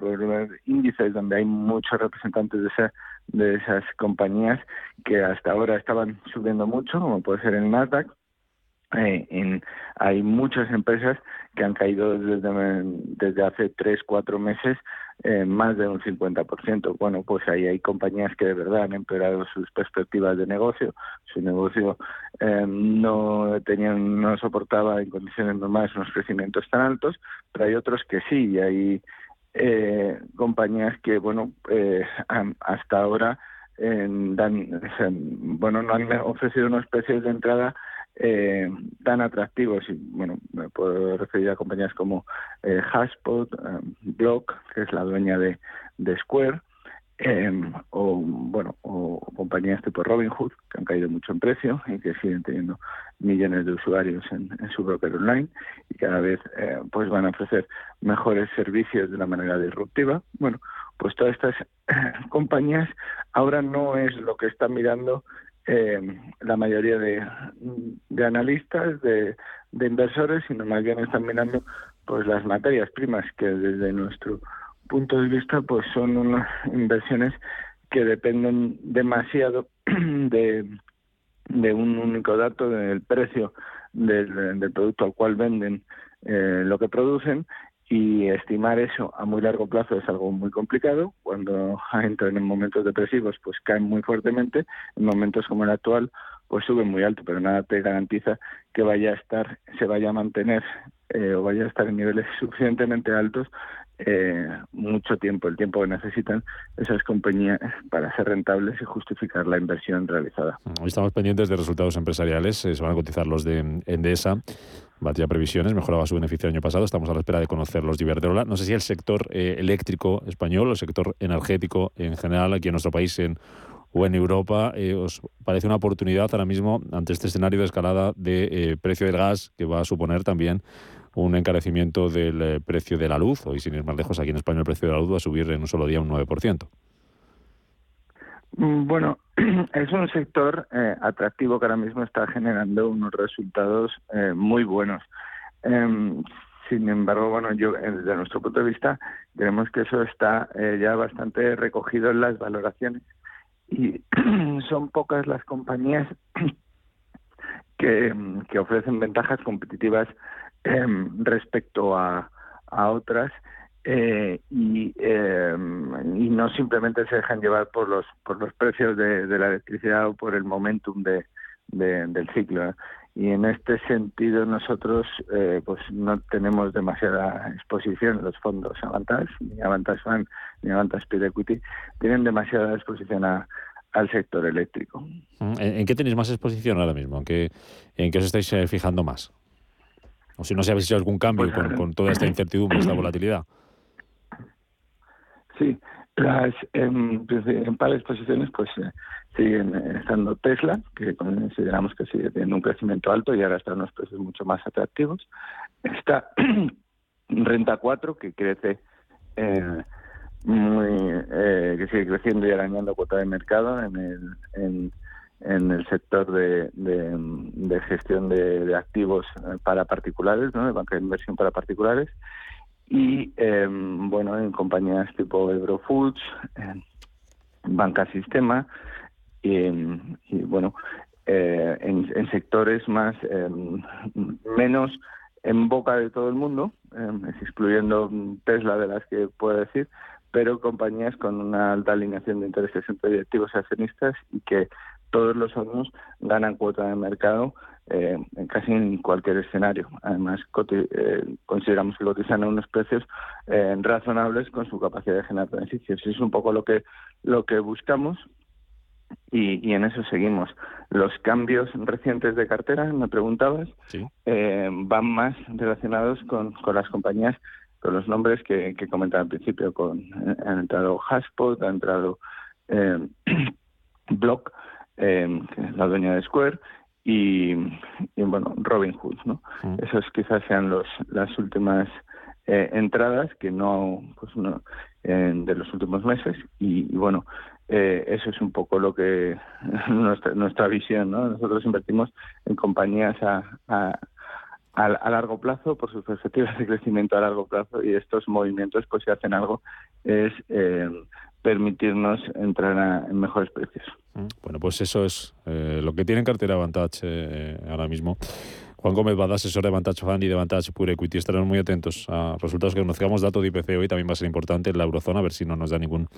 índices donde hay muchos representantes de, esa, de esas compañías que hasta ahora estaban subiendo mucho, como puede ser el Nasdaq, eh, en, hay muchas empresas que han caído desde, desde hace tres, cuatro meses eh, más de un 50%. Bueno, pues ahí hay compañías que de verdad han empeorado sus perspectivas de negocio. Su negocio eh, no tenían, no soportaba en condiciones normales unos crecimientos tan altos, pero hay otros que sí. Y hay eh, compañías que, bueno, eh, hasta ahora eh, dan, bueno, no han ofrecido unos precios de entrada eh, tan atractivos. Y bueno, me puedo referir a compañías como eh, Haspot, eh, Block, que es la dueña de, de Square, eh, o bueno, o compañías tipo Robinhood, que han caído mucho en precio y que siguen teniendo millones de usuarios en, su broker online y cada vez eh, pues van a ofrecer mejores servicios de una manera disruptiva. Bueno, pues todas estas compañías ahora no es lo que están mirando eh, la mayoría de, analistas, de, inversores, sino más bien están mirando pues las materias primas que desde nuestro punto de vista pues son unas inversiones que dependen demasiado de, un único dato del precio del, del producto al cual venden eh, lo que producen y estimar eso a muy largo plazo es algo muy complicado. Cuando entran en momentos depresivos, pues caen muy fuertemente. En momentos como el actual, pues suben muy alto, pero nada te garantiza que vaya a estar, se vaya a mantener eh, o vaya a estar en niveles suficientemente altos eh, mucho tiempo, el tiempo que necesitan esas compañías para ser rentables y justificar la inversión realizada. Estamos pendientes de resultados empresariales, eh, se van a cotizar los de Endesa batía previsiones, mejoraba su beneficio el año pasado. Estamos a la espera de conocer los de Iberdrola. No sé si el sector eh, eléctrico español el sector energético en general aquí en nuestro país en, o en Europa eh, os parece una oportunidad ahora mismo ante este escenario de escalada de eh, precio del gas que va a suponer también un encarecimiento del precio de la luz. Hoy, sin ir más lejos, aquí en España el precio de la luz va a subir en un solo día un 9%. Mm, bueno, es un sector eh, atractivo que ahora mismo está generando unos resultados eh, muy buenos. Em, sin embargo, bueno, yo desde nuestro punto de vista creemos que eso está eh, ya bastante recogido en las valoraciones y son pocas las compañías que, que ofrecen ventajas competitivas em, respecto a, a otras eh, y, em, y no simplemente se dejan llevar por los por los precios de, de la electricidad o por el momentum de, del ciclo y en este sentido nosotros eh, pues no tenemos demasiada exposición en los fondos Avantage ni Avantage Fund ni Avantage Speed Equity tienen demasiada exposición a, al sector eléctrico. Mm, ¿En, qué tenéis más exposición ahora mismo? ¿En qué, en qué os estáis eh, fijando más? O si no se ha visto algún cambio pues, con, toda esta incertidumbre, esta volatilidad. Sí, las, en, en pares posiciones pues eh, siguen estando Tesla, que consideramos que sigue teniendo un crecimiento alto y ahora está en unos precios mucho más atractivos. Está Renta 4, que crece eh, muy eh, que sigue creciendo y arañando cuota de mercado en el en, en el sector de, de, gestión de, activos eh, para particulares, ¿no? de banca de inversión para particulares y em, bueno en compañías tipo Eurofoods, Banca Sistema y, bueno eh, en, en, sectores más em, menos en boca de todo el mundo, em, excluyendo Tesla de las que puedo decir, pero compañías con una alta alineación de intereses entre directivos y accionistas y que todos los años ganan cuota de mercado eh, en casi en cualquier escenario. Además, eh, consideramos que cotizan a unos precios eh, razonables con su capacidad de generar beneficios. Es un poco lo que lo que buscamos y, y en eso seguimos. Los cambios recientes de cartera, me preguntabas, van más relacionados con, con las compañías con los nombres que, que comentaba al principio, con han entrado Haspot, ha entrado eh, eh, la dueña de Square, y, y bueno, Robin Hood, ¿no? Mm. Esos quizás sean los las últimas eh, entradas que no, pues no, de los últimos meses, y, bueno, eh, eso es un poco lo que nuestra, nuestra visión, ¿no? Nosotros invertimos en compañías a, a a, largo plazo, por sus perspectivas de crecimiento a largo plazo, y estos movimientos, pues si hacen algo, es eh, permitirnos entrar en mejores precios. Mm, bueno, pues eso es eh, lo que tiene en cartera Vantage eh, ahora mismo. Juan Gómez Bada, asesor de Vantage Fund y de Vantage Pure Equity. Estaremos muy atentos a resultados que conozcamos. Dato de IPC hoy también va a ser importante en la eurozona, a ver si no nos da ningún,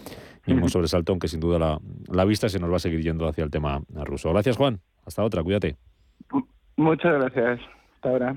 ningún sobresalto, aunque sin duda la, la vista se nos va a seguir yendo hacia el tema ruso. Gracias, Juan. Hasta otra, cuídate. Muchas gracias. Hasta ahora.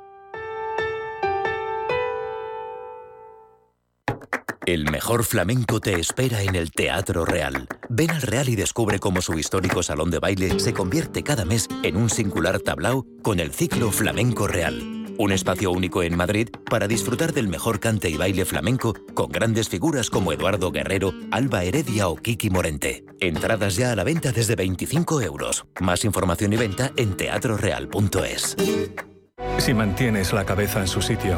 El mejor flamenco te espera en el Teatro Real. Ven al Real y descubre cómo su histórico salón de baile se convierte cada mes en un singular tablao con el ciclo Flamenco Real. Un espacio único en Madrid para disfrutar del mejor cante y baile flamenco con grandes figuras como Eduardo Guerrero, Alba Heredia o Kiki Morente. Entradas ya a la venta desde 25 euros. Más información y venta en teatroreal.es. Si mantienes la cabeza en su sitio,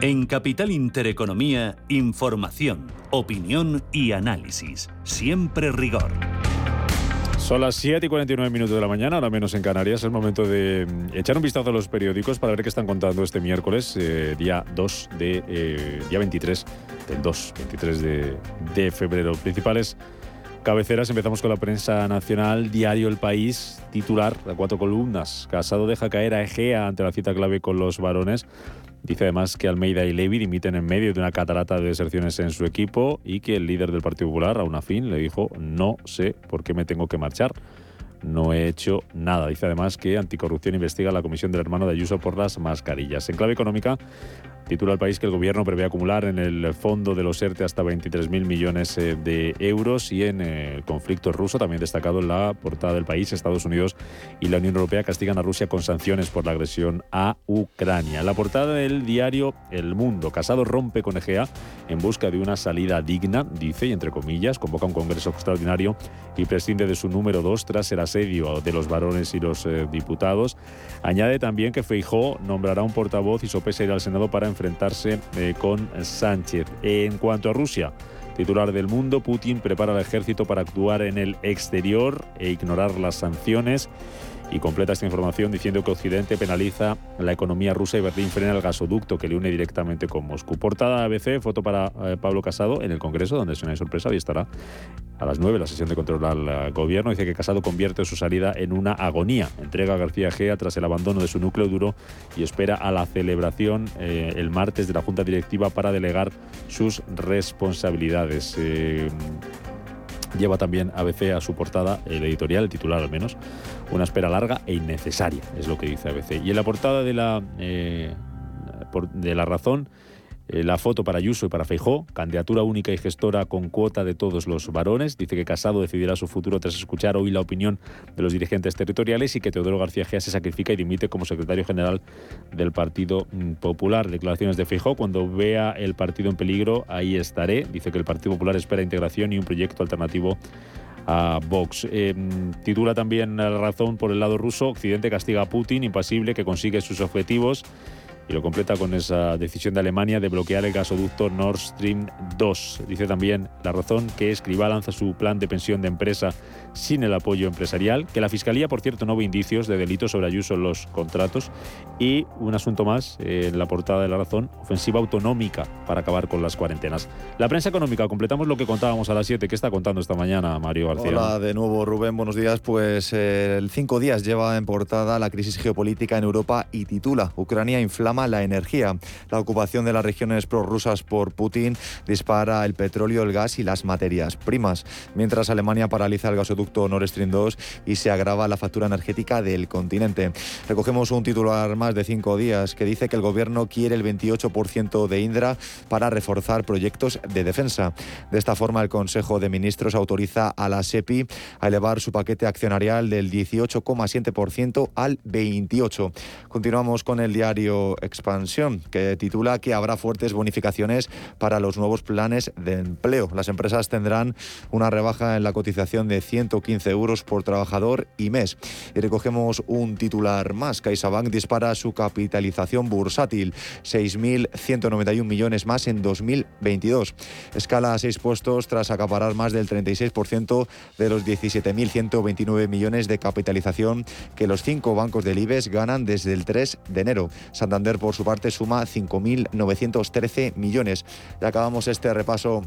En Capital Intereconomía, información, opinión y análisis. Siempre rigor. Son las 7 y 49 minutos de la mañana, ahora menos en Canarias. Es el momento de mm, echar un vistazo a los periódicos para ver qué están contando este miércoles, eh, día 2 de. Eh, día 23 del 2, 23 de, de febrero. Principales cabeceras, empezamos con la prensa nacional, Diario El País, titular, a cuatro columnas. Casado deja caer a Egea ante la cita clave con los varones. Dice además que Almeida y Levy dimiten en medio de una catarata de deserciones en su equipo y que el líder del Partido Popular, Raúl Afín, le dijo no sé por qué me tengo que marchar. No he hecho nada. Dice además que Anticorrupción investiga la comisión del hermano de Ayuso por las mascarillas. En clave económica, Titula el país que el gobierno prevé acumular en el fondo de los ERTE hasta 23.000 millones eh, de euros y en eh, el conflicto ruso, también destacado en la portada del país, Estados Unidos y la Unión Europea castigan a Rusia con sanciones por la agresión a Ucrania. La portada del diario El Mundo, Casado rompe con Egea en busca de una salida digna, dice, y entre comillas, convoca un congreso extraordinario y prescinde de su número dos tras el asedio de los varones y los eh, diputados. Añade también que Feijó nombrará un portavoz y sopesa ir al Senado para enfrentarse eh, con Sánchez. En cuanto a Rusia, titular del mundo, Putin prepara al ejército para actuar en el exterior e ignorar las sanciones y completa esta información diciendo que Occidente penaliza la economía rusa y Berlín frena el gasoducto que le une directamente con Moscú. Portada ABC, foto para eh, Pablo Casado en el Congreso, donde es una sorpresa, y estará a las 9 la sesión de control al eh, gobierno. Dice que Casado convierte su salida en una agonía. Entrega a García Gea tras el abandono de su núcleo duro y espera a la celebración eh, el martes de la Junta Directiva para delegar sus responsabilidades. Lleva también ABC a su portada, el editorial, el titular al menos, una espera larga e innecesaria, es lo que dice ABC. Y en la portada de la, eh, de la razón eh, la foto para Ayuso y para Feijó, candidatura única y gestora con cuota de todos los varones. Dice que Casado decidirá su futuro tras escuchar hoy la opinión de los dirigentes territoriales y que Teodoro García Gea se sacrifica y dimite como secretario general del Partido mm, Popular. Declaraciones de Feijó, cuando vea el partido en peligro, ahí estaré. Dice que el Partido Popular espera integración y un proyecto alternativo a Vox. Eh, titula también la razón por el lado ruso, Occidente castiga a Putin, impasible, que consigue sus objetivos y lo completa con esa decisión de Alemania de bloquear el gasoducto Nord Stream 2. Dice también la razón que Escribá lanza su plan de pensión de empresa sin el apoyo empresarial, que la Fiscalía, por cierto, no ve indicios de delitos sobre Ayuso en los contratos y un asunto más eh, en la portada de la razón, ofensiva autonómica para acabar con las cuarentenas. La prensa económica, completamos lo que contábamos a las 7. ¿Qué está contando esta mañana Mario García? Hola de nuevo Rubén, buenos días. Pues eh, el cinco días lleva en portada la crisis geopolítica en Europa y titula Ucrania inflama la energía. La ocupación de las regiones prorrusas por Putin dispara el petróleo, el gas y las materias primas, mientras Alemania paraliza el gasoducto Nord Stream 2 y se agrava la factura energética del continente. Recogemos un titular más de cinco días que dice que el gobierno quiere el 28% de Indra para reforzar proyectos de defensa. De esta forma, el Consejo de Ministros autoriza a la SEPI a elevar su paquete accionarial del 18,7% al 28%. Continuamos con el diario Expansión, que titula que habrá fuertes bonificaciones para los nuevos planes de empleo. Las empresas tendrán una rebaja en la cotización de 115 euros por trabajador y mes. Y recogemos un titular más. CaixaBank dispara su capitalización bursátil, 6.191 millones más en 2022. Escala a seis puestos tras acaparar más del 36% de los 17.129 millones de capitalización que los cinco bancos del IBEX ganan desde el 3 de enero. Santander por su parte, suma 5.913 millones. Y acabamos este repaso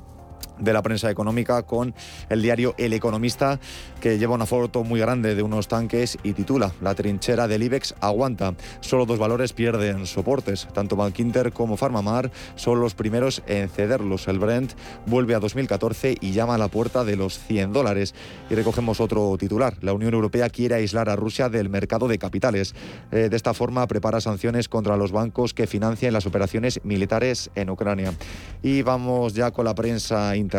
de la prensa económica con el diario El Economista, que lleva una foto muy grande de unos tanques y titula La trinchera del IBEX aguanta. Solo dos valores pierden soportes. Tanto Bankinter como Farmamar son los primeros en cederlos. El Brent vuelve a 2014 y llama a la puerta de los 100 dólares. Y recogemos otro titular. La Unión Europea quiere aislar a Rusia del mercado de capitales. Eh, de esta forma prepara sanciones contra los bancos que financian las operaciones militares en Ucrania. Y vamos ya con la prensa internacional.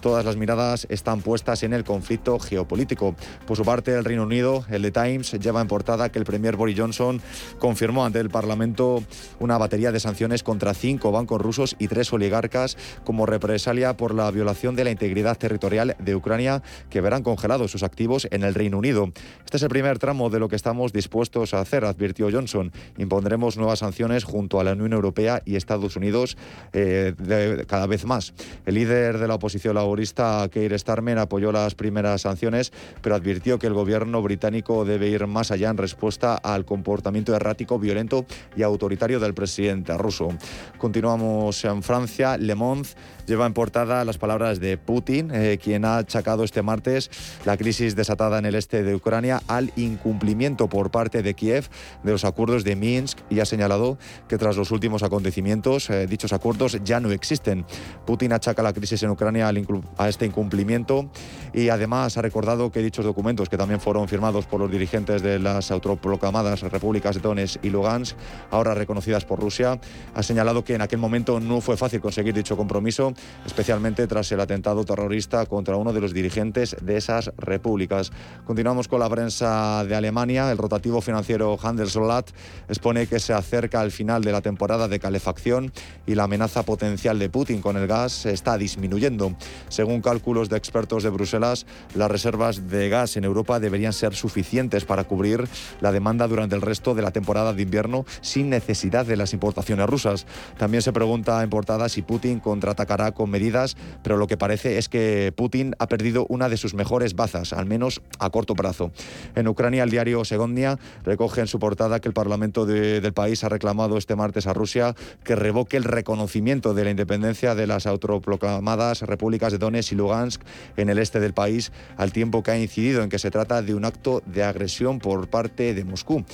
Todas las miradas están puestas en el conflicto geopolítico. Por su parte, el Reino Unido, el The Times, lleva en portada que el premier Boris Johnson confirmó ante el Parlamento una batería de sanciones contra cinco bancos rusos y tres oligarcas como represalia por la violación de la integridad territorial de Ucrania que verán congelados sus activos en el Reino Unido. Este es el primer tramo de lo que estamos dispuestos a hacer, advirtió Johnson. Impondremos nuevas sanciones junto a la Unión Europea y Estados Unidos eh, cada vez más. El líder de la oposición laborista, Keir Starmer, apoyó las primeras sanciones, pero advirtió que el gobierno británico debe ir más allá en respuesta al comportamiento errático, violento y autoritario del presidente ruso. Continuamos en Francia. Le Monde lleva en portada las palabras de Putin, eh, quien ha achacado este martes la crisis desatada en el este de Ucrania al incumplimiento por parte de Kiev de los acuerdos de Minsk y ha señalado que tras los últimos acontecimientos eh, dichos acuerdos ya no existen. Putin achaca la crisis en Ucrania a este incumplimiento y además ha recordado que dichos documentos, que también fueron firmados por los dirigentes de las autoproclamadas repúblicas de Donetsk y Lugansk, ahora reconocidas por Rusia, ha señalado que en aquel momento no fue fácil conseguir dicho compromiso especialmente tras el atentado terrorista contra uno de los dirigentes de esas repúblicas. Continuamos con la prensa de Alemania. El rotativo financiero Handelsblatt expone que se acerca al final de la temporada de calefacción y la amenaza potencial de Putin con el gas está disminuyendo. Según cálculos de expertos de Bruselas, las reservas de gas en Europa deberían ser suficientes para cubrir la demanda durante el resto de la temporada de invierno sin necesidad de las importaciones rusas. También se pregunta en portada si Putin contraatacará con medidas, pero lo que parece es que Putin ha perdido una de sus mejores bazas, al menos a corto plazo. En Ucrania, el diario Segondia recoge en su portada que el Parlamento del país ha reclamado este martes a Rusia que revoque el reconocimiento de la independencia de las autoproclamadas repúblicas de Donetsk y Lugansk en el este del país, al tiempo que ha incidido en que se trata de un acto de agresión por parte de Moscú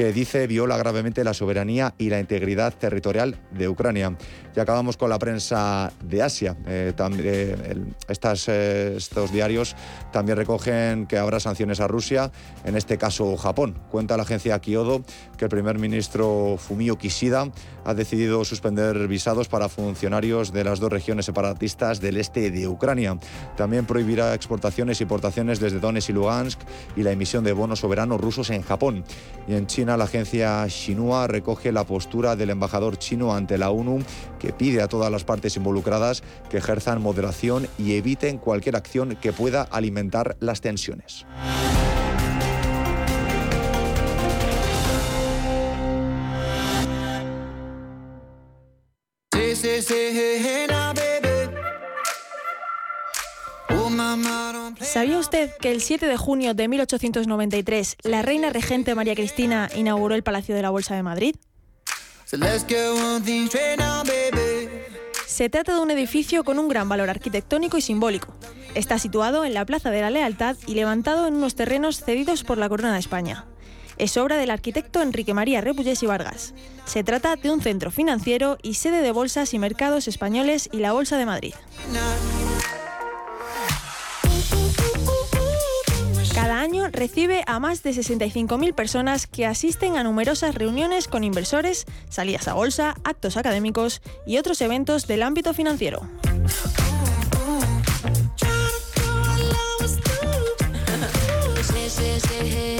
que dice viola gravemente la soberanía y la integridad territorial de Ucrania. Y acabamos con la prensa de Asia. Eh, eh, estas, eh, estos diarios también recogen que habrá sanciones a Rusia, en este caso Japón. Cuenta la agencia Kyodo que el primer ministro Fumio Kishida ha decidido suspender visados para funcionarios de las dos regiones separatistas del este de Ucrania. También prohibirá exportaciones y importaciones desde Donetsk y Lugansk y la emisión de bonos soberanos rusos en Japón. Y en China, la agencia Xinhua recoge la postura del embajador chino ante la ONU que pide a todas las partes involucradas que ejerzan moderación y eviten cualquier acción que pueda alimentar las tensiones. ¿Sabía usted que el 7 de junio de 1893 la reina regente María Cristina inauguró el Palacio de la Bolsa de Madrid? Se trata de un edificio con un gran valor arquitectónico y simbólico. Está situado en la Plaza de la Lealtad y levantado en unos terrenos cedidos por la Corona de España. Es obra del arquitecto Enrique María Repullés y Vargas. Se trata de un centro financiero y sede de bolsas y mercados españoles y la Bolsa de Madrid. Año recibe a más de 65.000 personas que asisten a numerosas reuniones con inversores, salidas a bolsa, actos académicos y otros eventos del ámbito financiero.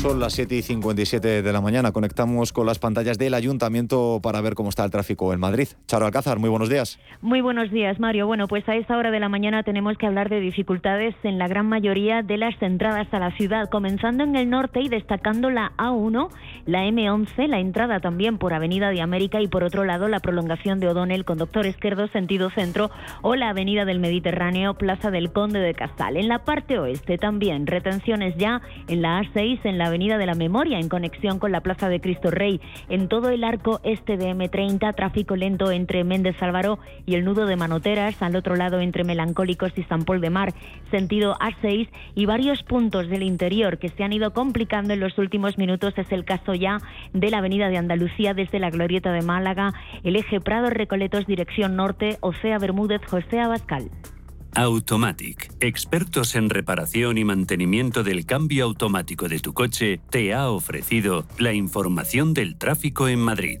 Son las 7 y 57 de la mañana. Conectamos con las pantallas del ayuntamiento para ver cómo está el tráfico en Madrid. Charo Alcázar, muy buenos días. Muy buenos días, Mario. Bueno, pues a esta hora de la mañana tenemos que hablar de dificultades en la gran mayoría de las entradas a la ciudad, comenzando en el norte y destacando la A1, la M11, la entrada también por Avenida de América y por otro lado la prolongación de O'Donnell, conductor izquierdo sentido centro o la Avenida del Mediterráneo, Plaza del Conde de Casal. En la parte oeste también retenciones ya en la A6, en la Avenida de la Memoria, en conexión con la Plaza de Cristo Rey. En todo el arco este de M30, tráfico lento entre Méndez Álvaro y el nudo de Manoteras, al otro lado entre Melancólicos y San Paul de Mar, sentido A6, y varios puntos del interior que se han ido complicando en los últimos minutos. Es el caso ya de la Avenida de Andalucía desde la Glorieta de Málaga, el eje Prado Recoletos, dirección norte, Ocea Bermúdez, José Abascal. Automatic, expertos en reparación y mantenimiento del cambio automático de tu coche, te ha ofrecido la información del tráfico en Madrid.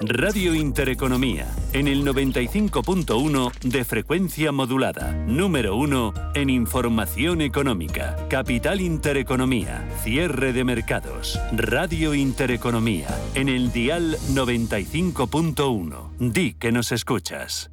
Radio Intereconomía, en el 95.1 de frecuencia modulada, número 1 en información económica, Capital Intereconomía, cierre de mercados, Radio Intereconomía, en el dial 95.1. Di que nos escuchas.